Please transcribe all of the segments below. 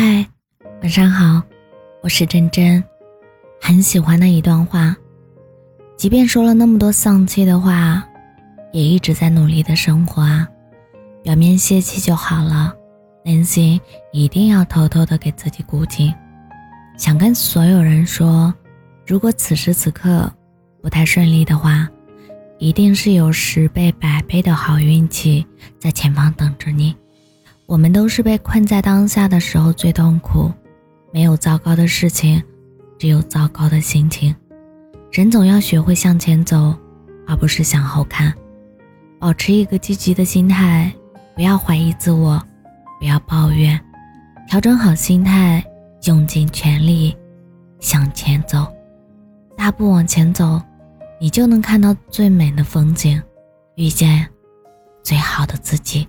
嗨，晚上好，我是真真。很喜欢的一段话，即便说了那么多丧气的话，也一直在努力的生活啊。表面泄气就好了，内心一定要偷偷的给自己鼓劲。想跟所有人说，如果此时此刻不太顺利的话，一定是有十倍、百倍的好运气在前方等着你。我们都是被困在当下的时候最痛苦，没有糟糕的事情，只有糟糕的心情。人总要学会向前走，而不是向后看。保持一个积极的心态，不要怀疑自我，不要抱怨，调整好心态，用尽全力向前走。大步往前走，你就能看到最美的风景，遇见最好的自己。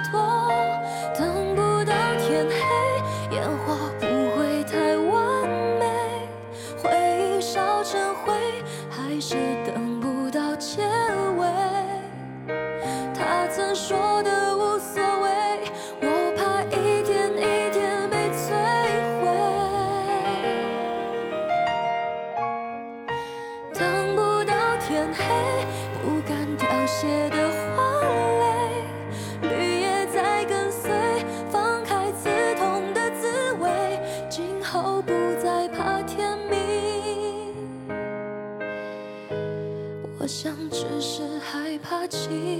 有寄托，等不到天黑，烟花不会太完美，回忆烧成灰，还是等不到结尾。他曾说的无所谓，我怕一点一点被摧毁。等不到。天黑，不敢凋谢的花是害怕清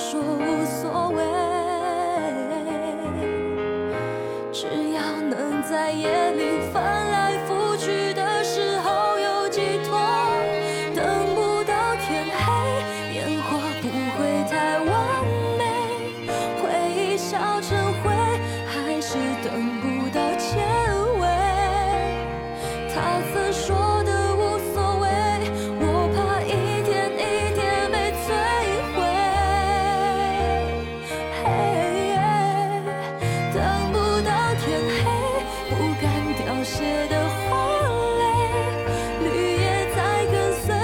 说无所的花蕾绿叶在跟随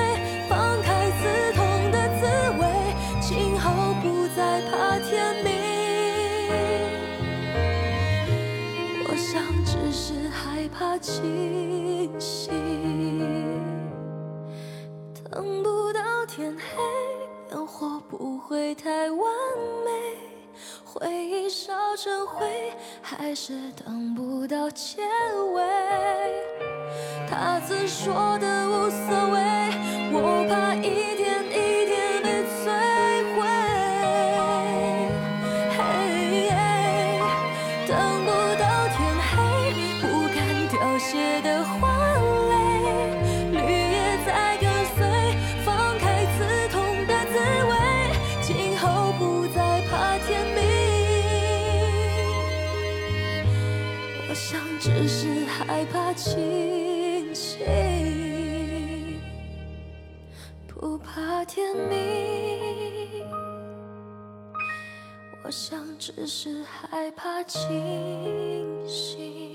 放开刺痛的滋味今后不再怕天明我想只是害怕清醒等不到天黑烟火不会太完美回忆烧成灰还是等不到结尾他曾说的无所谓，我怕一天一天被摧毁。等不到天黑，不敢凋谢的花蕾，绿叶在跟随，放开刺痛的滋味，今后不再怕天明。我想只是害怕清醒，不怕天明。我想只是害怕清醒。